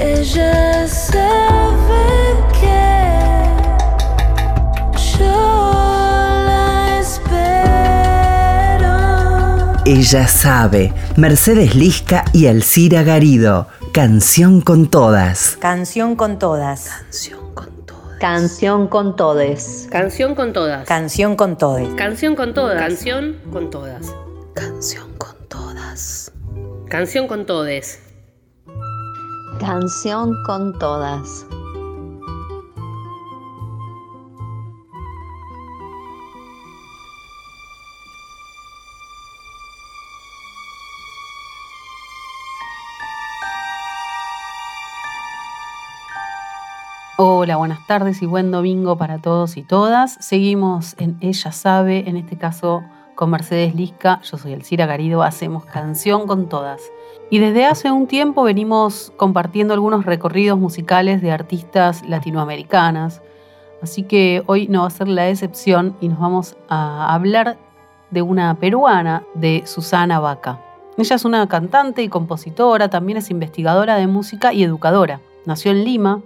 Ella sabe que yo la espero. Ella sabe. Mercedes Lisca y Alcira Garido. Canción con todas. Canción con todas. Canción con todes. Canción con todas. Canción con todes. Canción con todas. Canción con todas. Canción con todas. Canción con todes. Canción con todas. Hola, buenas tardes y buen domingo para todos y todas. Seguimos en Ella Sabe, en este caso con Mercedes Lisca. Yo soy Elcira Garido, hacemos canción con todas. Y desde hace un tiempo venimos compartiendo algunos recorridos musicales de artistas latinoamericanas. Así que hoy no va a ser la excepción y nos vamos a hablar de una peruana, de Susana Vaca. Ella es una cantante y compositora, también es investigadora de música y educadora. Nació en Lima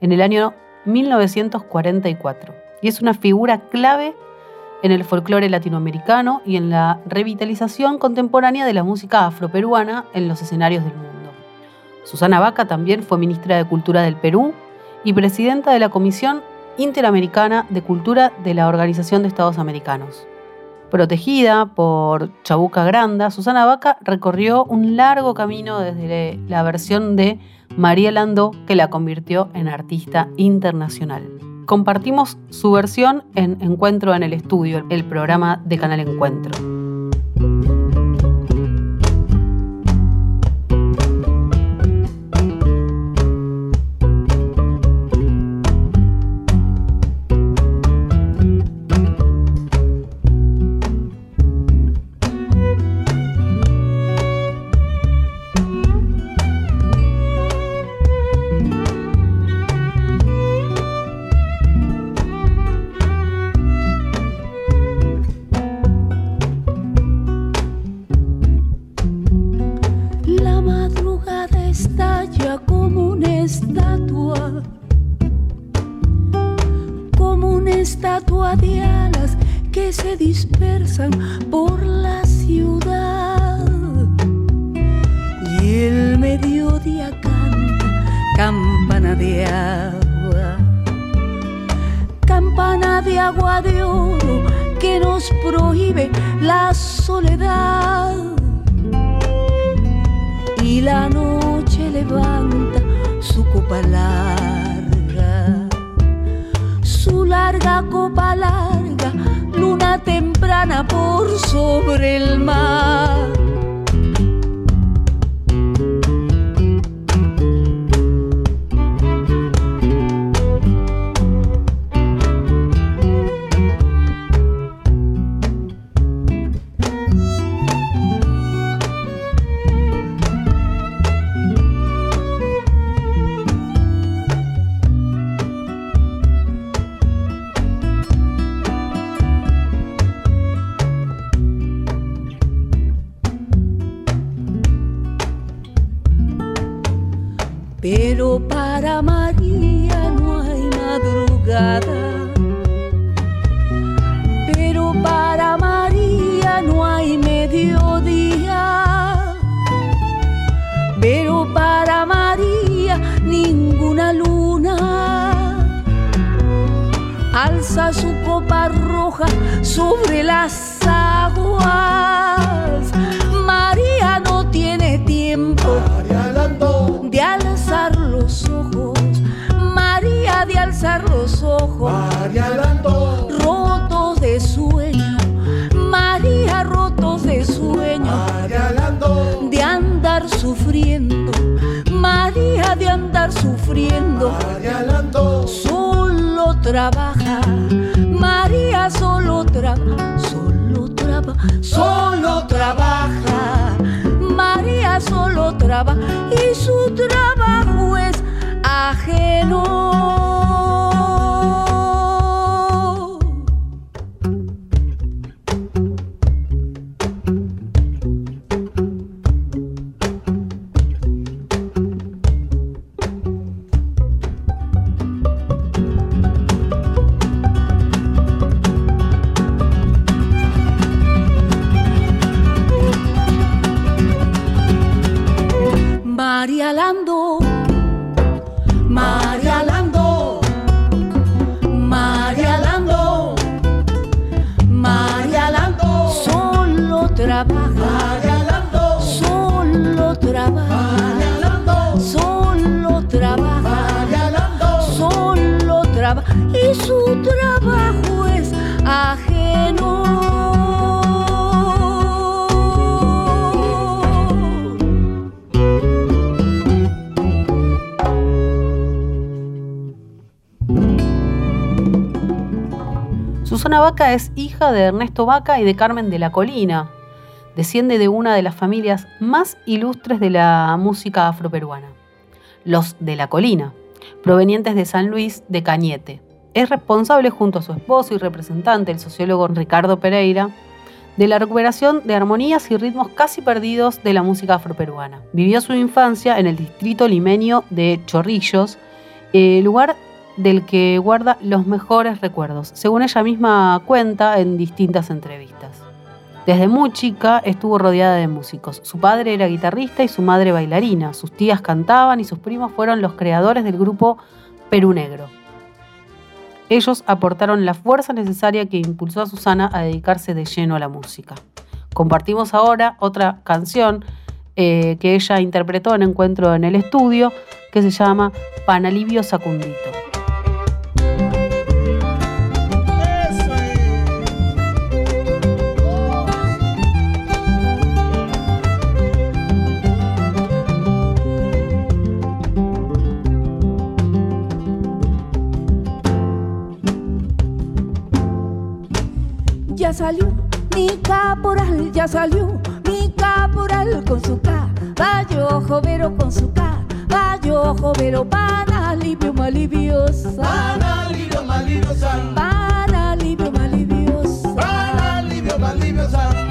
en el año 1944 y es una figura clave en el folclore latinoamericano y en la revitalización contemporánea de la música afroperuana en los escenarios del mundo. Susana Vaca también fue ministra de Cultura del Perú y presidenta de la Comisión Interamericana de Cultura de la Organización de Estados Americanos. Protegida por Chabuca Granda, Susana Vaca recorrió un largo camino desde la versión de María Landó que la convirtió en artista internacional. Compartimos su versión en Encuentro en el Estudio, el programa de Canal Encuentro. De agua, campana de agua de oro que nos prohíbe la soledad y la noche levanta su copa larga, su larga copa larga, luna temprana por sobre el mar. Pero para María no hay mediodía. Pero para María ninguna luna alza su copa roja sobre las ojos, rotos de sueño, María rotos de sueño, de andar sufriendo, María de andar sufriendo, solo trabaja, María solo trabaja, solo trabaja, solo trabaja. María solo trabaja y su trabajo es ajeno. Vaca es hija de Ernesto Vaca y de Carmen de la Colina. Desciende de una de las familias más ilustres de la música afroperuana, los de la Colina, provenientes de San Luis de Cañete. Es responsable junto a su esposo y representante, el sociólogo Ricardo Pereira, de la recuperación de armonías y ritmos casi perdidos de la música afroperuana. Vivió su infancia en el distrito limeño de Chorrillos, eh, lugar del que guarda los mejores recuerdos, según ella misma cuenta en distintas entrevistas. Desde muy chica estuvo rodeada de músicos. Su padre era guitarrista y su madre bailarina. Sus tías cantaban y sus primos fueron los creadores del grupo Perú Negro. Ellos aportaron la fuerza necesaria que impulsó a Susana a dedicarse de lleno a la música. Compartimos ahora otra canción eh, que ella interpretó en Encuentro en el Estudio, que se llama Panalivio Sacundito. Ya salió mi caporal, ya salió mi caporal con su caballo jovero con su caballo jovero para alivio maliviosa. Para alivio maliviosa. Para alivio maliviosa. Para alivio maliviosa.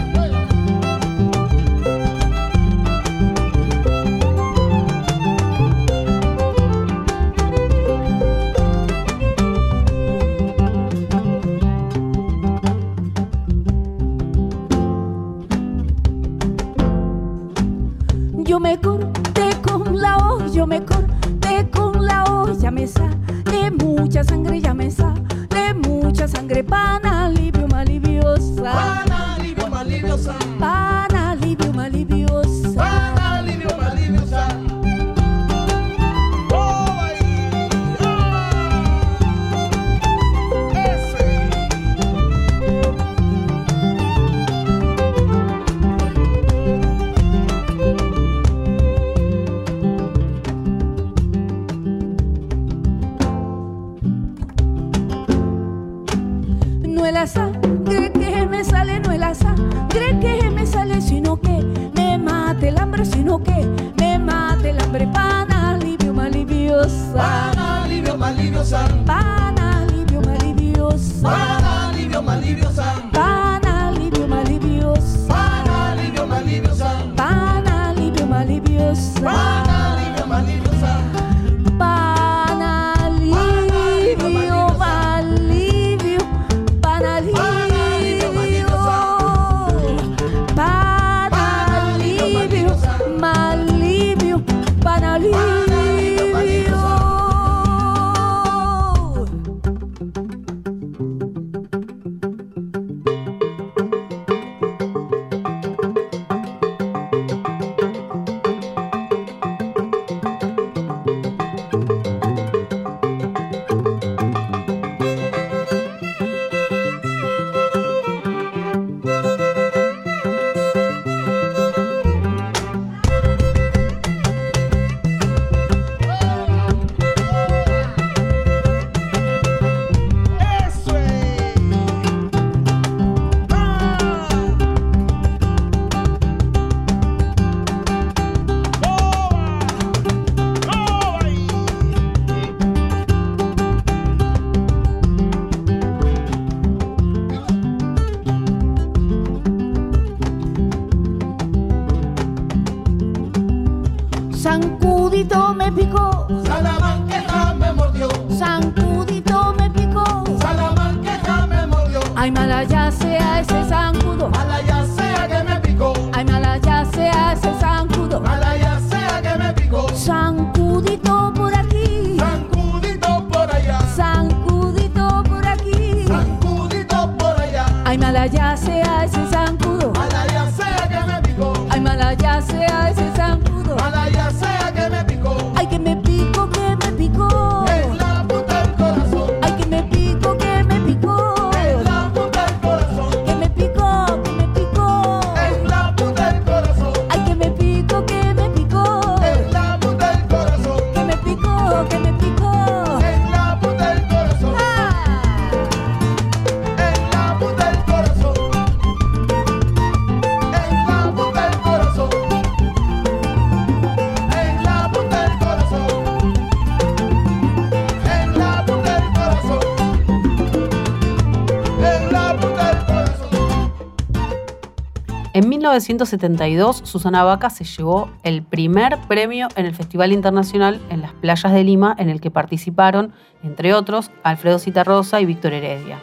1972, Susana Vaca se llevó el primer premio en el Festival Internacional en las playas de Lima, en el que participaron, entre otros, Alfredo Citarrosa y Víctor Heredia.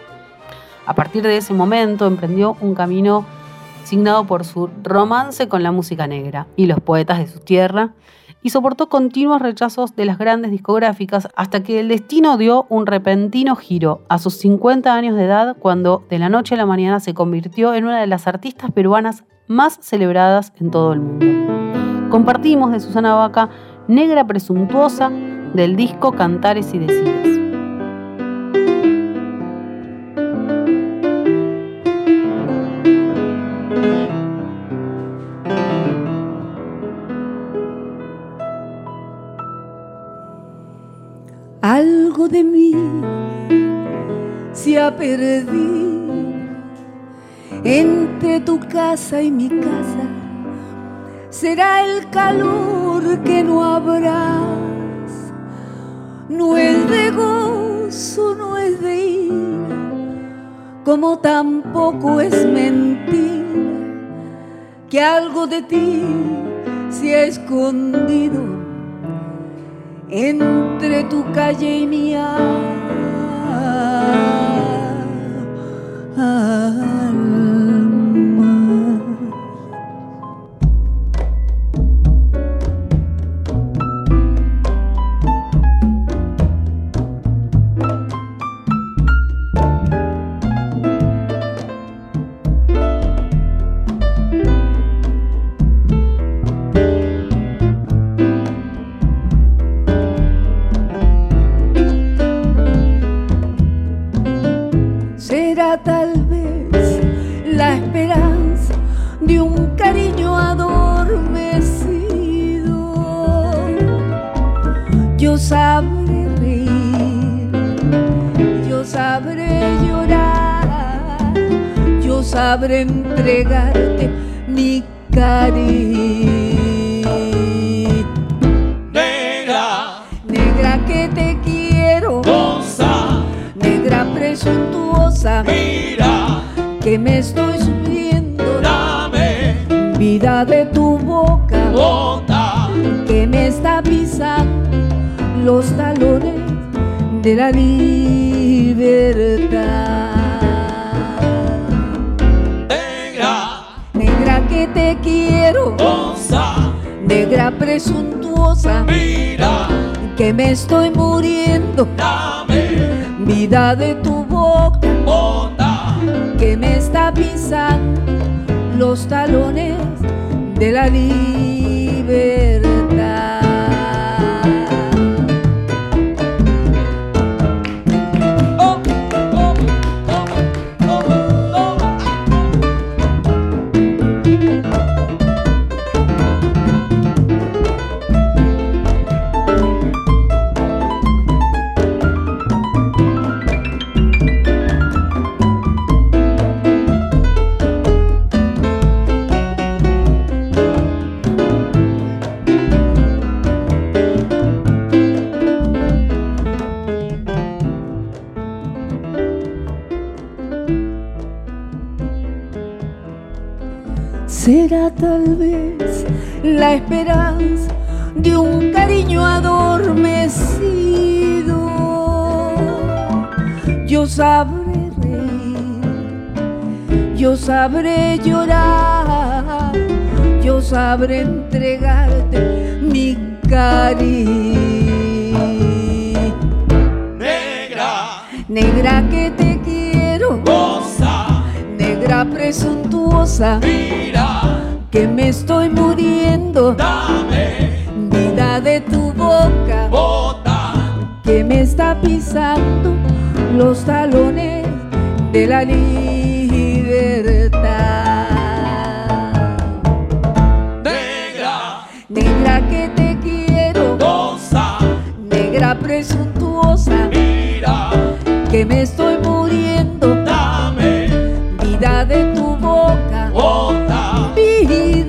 A partir de ese momento emprendió un camino signado por su romance con la música negra y los poetas de su tierra, y soportó continuos rechazos de las grandes discográficas hasta que el destino dio un repentino giro a sus 50 años de edad cuando de la noche a la mañana se convirtió en una de las artistas peruanas más celebradas en todo el mundo. Compartimos de Susana Vaca Negra Presuntuosa del disco Cantares y Decidas. Algo de mí se ha perdido entre tu casa y mi casa. Será el calor que no habrás. No es de gozo, no es de ira, como tampoco es mentira que algo de ti se ha escondido entre tu calle y mi alma. Yo sabré reír, yo sabré llorar, yo sabré entregarte mi cariño. Negra, Negra que te quiero, goza, negra presuntuosa. mira, que me estoy subiendo. Dame, vida de tu boca. Bota, los talones de la libertad. Negra, negra que te quiero. Goza, negra presuntuosa. Mira, que me estoy muriendo. Dame, vida de tu boca. Bota, que me está pisando los talones de la libertad. Sabré reír, yo sabré llorar, yo sabré entregarte mi cari. Negra, Negra que te quiero, goza, negra presuntuosa, mira, que me estoy muriendo. dame, los talones de la libertad. negra, Negra que te quiero, goza, negra presuntuosa, mira, que me estoy muriendo. dame, Vida de tu boca, bota, vida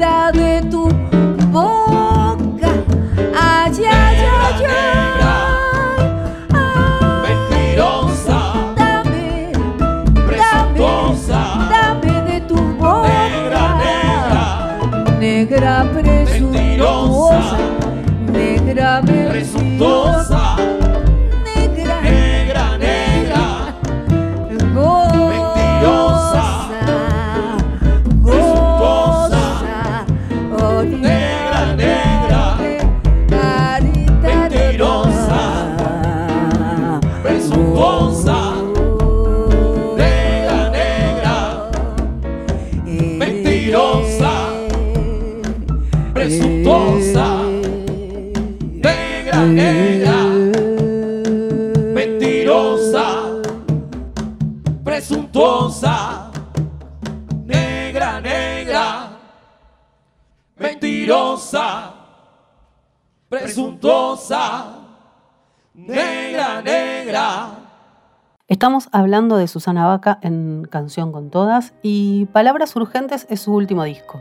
negra, negra, mentirosa, presuntuosa, negra, negra. Estamos hablando de Susana Vaca en Canción con Todas y Palabras Urgentes es su último disco.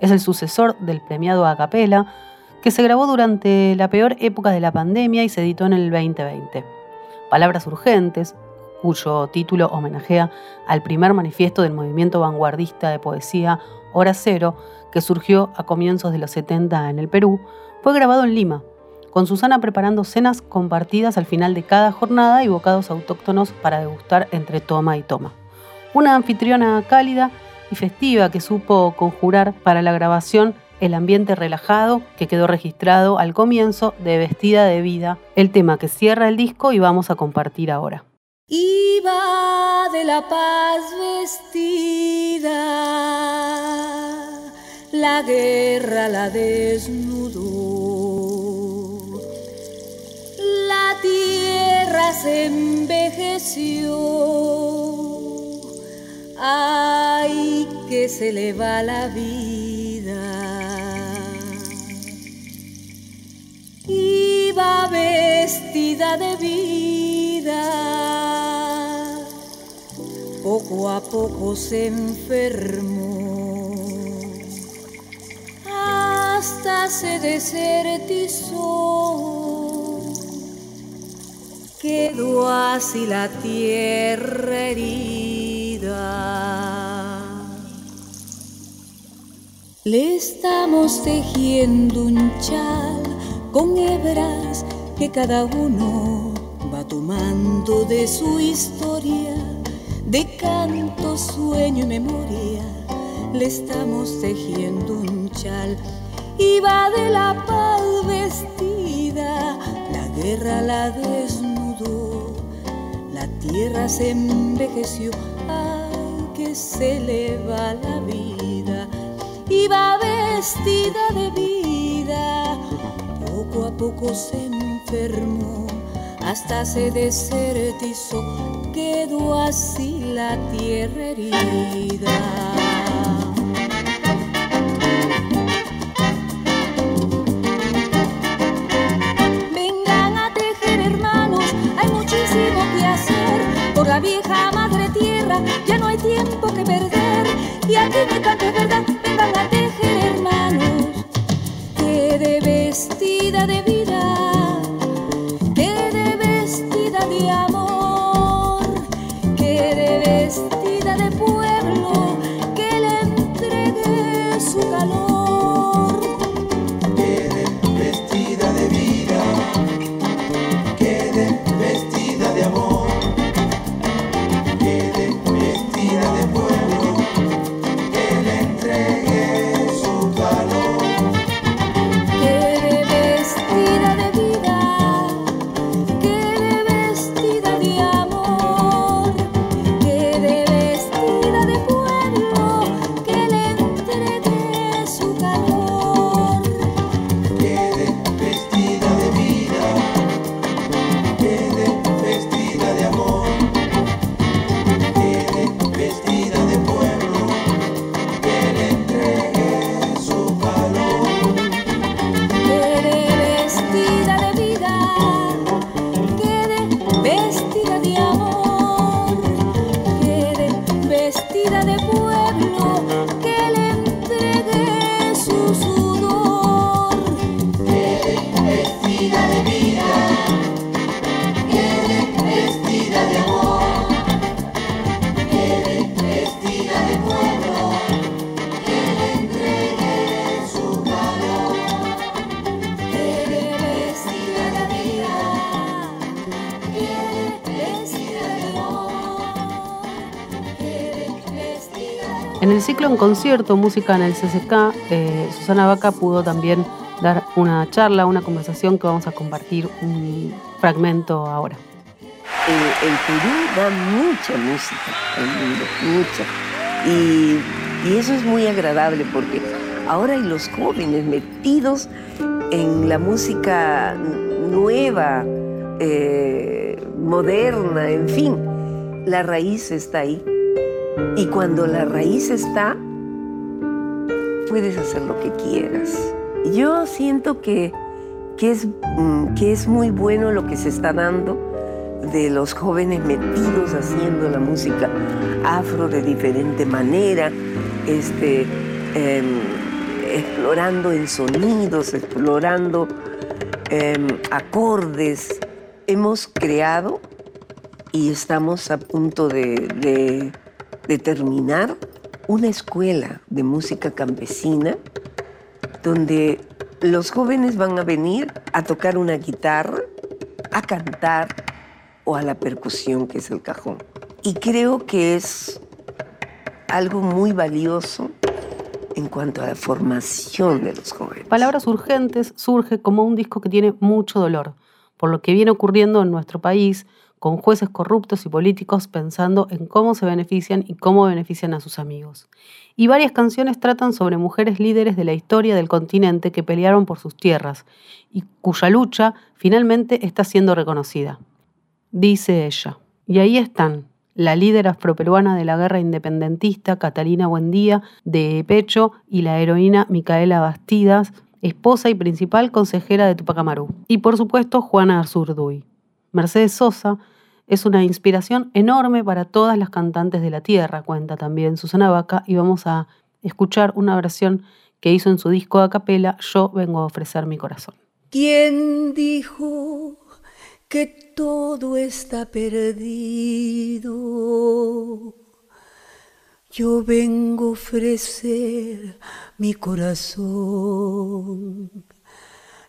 Es el sucesor del premiado a capela que se grabó durante la peor época de la pandemia y se editó en el 2020. Palabras Urgentes, cuyo título homenajea al primer manifiesto del movimiento vanguardista de poesía Hora Cero, que surgió a comienzos de los 70 en el Perú, fue grabado en Lima, con Susana preparando cenas compartidas al final de cada jornada y bocados autóctonos para degustar entre toma y toma. Una anfitriona cálida y festiva que supo conjurar para la grabación el ambiente relajado que quedó registrado al comienzo de Vestida de Vida, el tema que cierra el disco y vamos a compartir ahora. Iba de la paz vestida, la guerra la desnudó, la tierra se envejeció, ay que se le va la vida. Vestida de vida, poco a poco se enfermó, hasta se desertizó, quedó así la tierra herida. Le estamos tejiendo un chal con hebras que cada uno va tomando de su historia, de canto, sueño y memoria. Le estamos tejiendo un chal y va de la paz vestida, la guerra la desnudó, la tierra se envejeció, ay que se le va la vida y va vestida de vida. A poco se enfermó, hasta se desertizó, quedó así la tierra herida. La vieja madre tierra, ya no hay tiempo que perder y aquí me canto En el ciclo en concierto, música en el CCK, eh, Susana Vaca pudo también dar una charla, una conversación que vamos a compartir un fragmento ahora. El, Perú da mucha música al mundo, mucha. Y, y eso es muy agradable porque ahora hay los jóvenes metidos en la música nueva, eh, moderna, en fin. La raíz está ahí. Y cuando la raíz está, puedes hacer lo que quieras. Yo siento que, que, es, mm, que es muy bueno lo que se está dando de los jóvenes metidos haciendo la música afro de diferente manera, este, em, explorando en sonidos, explorando em, acordes. Hemos creado y estamos a punto de, de- de terminar una escuela de música campesina donde los jóvenes van a venir a tocar una guitarra, a cantar o a la percusión, que es el cajón. Y creo que es algo muy valioso en cuanto a la formación de los jóvenes. Palabras Urgentes surge como un disco que tiene mucho dolor, por lo que viene ocurriendo en nuestro país, con jueces corruptos y políticos pensando en cómo se benefician y cómo benefician a sus amigos. Y varias canciones tratan sobre mujeres líderes de la historia del continente que pelearon por sus tierras y cuya lucha finalmente está siendo reconocida. Dice ella, y ahí están, la líder afroperuana de la guerra independentista, Catalina Buendía, de Pecho, y la heroína Micaela Bastidas, esposa y principal consejera de Tupac Amaru. Y por supuesto, Juana Azurduy. Mercedes Sosa es una inspiración enorme para todas las cantantes de la tierra, cuenta también Susana Vaca, y vamos a escuchar una versión que hizo en su disco a capela, Yo vengo a ofrecer mi corazón. ¿Quién dijo que todo está perdido? Yo vengo a ofrecer mi corazón.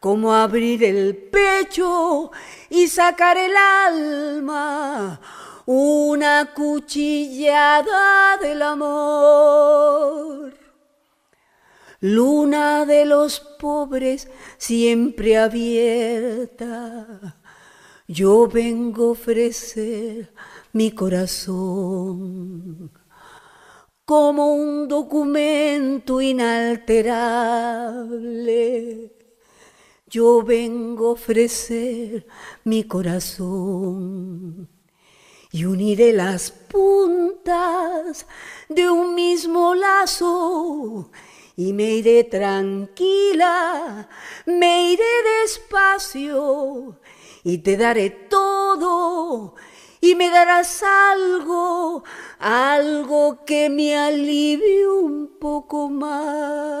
como abrir el pecho y sacar el alma, una cuchillada del amor. Luna de los pobres siempre abierta. Yo vengo a ofrecer mi corazón como un documento inalterable. Yo vengo a ofrecer mi corazón y uniré las puntas de un mismo lazo y me iré tranquila, me iré despacio y te daré todo y me darás algo, algo que me alivie un poco más.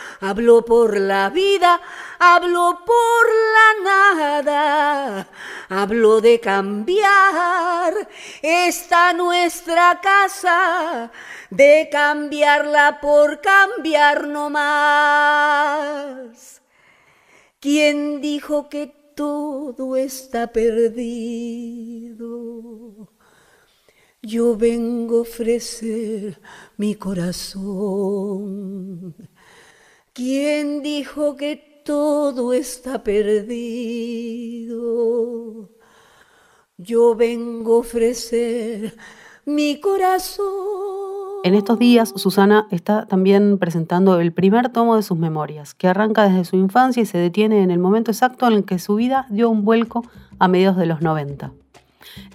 Hablo por la vida, hablo por la nada. Hablo de cambiar esta nuestra casa, de cambiarla por cambiar no más. ¿Quién dijo que todo está perdido? Yo vengo a ofrecer mi corazón. ¿Quién dijo que todo está perdido? Yo vengo a ofrecer mi corazón. En estos días, Susana está también presentando el primer tomo de sus memorias, que arranca desde su infancia y se detiene en el momento exacto en el que su vida dio un vuelco a mediados de los 90.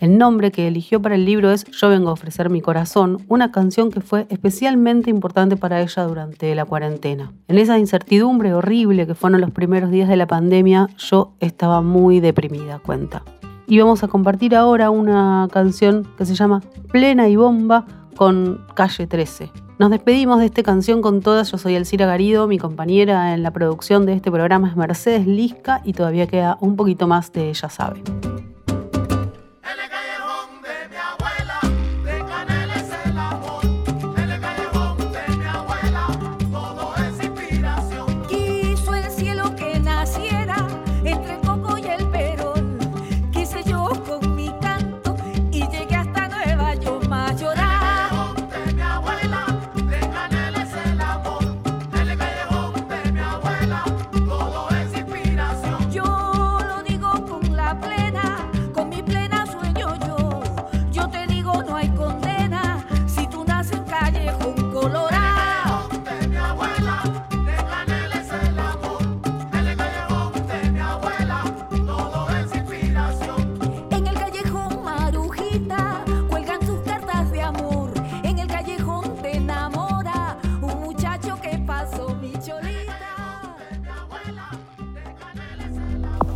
El nombre que eligió para el libro es Yo vengo a ofrecer mi corazón, una canción que fue especialmente importante para ella durante la cuarentena. En esa incertidumbre horrible que fueron los primeros días de la pandemia, yo estaba muy deprimida, cuenta. Y vamos a compartir ahora una canción que se llama Plena y Bomba con Calle 13. Nos despedimos de esta canción con todas. Yo soy Elcira Garido, mi compañera en la producción de este programa es Mercedes Lisca y todavía queda un poquito más de Ella Sabe.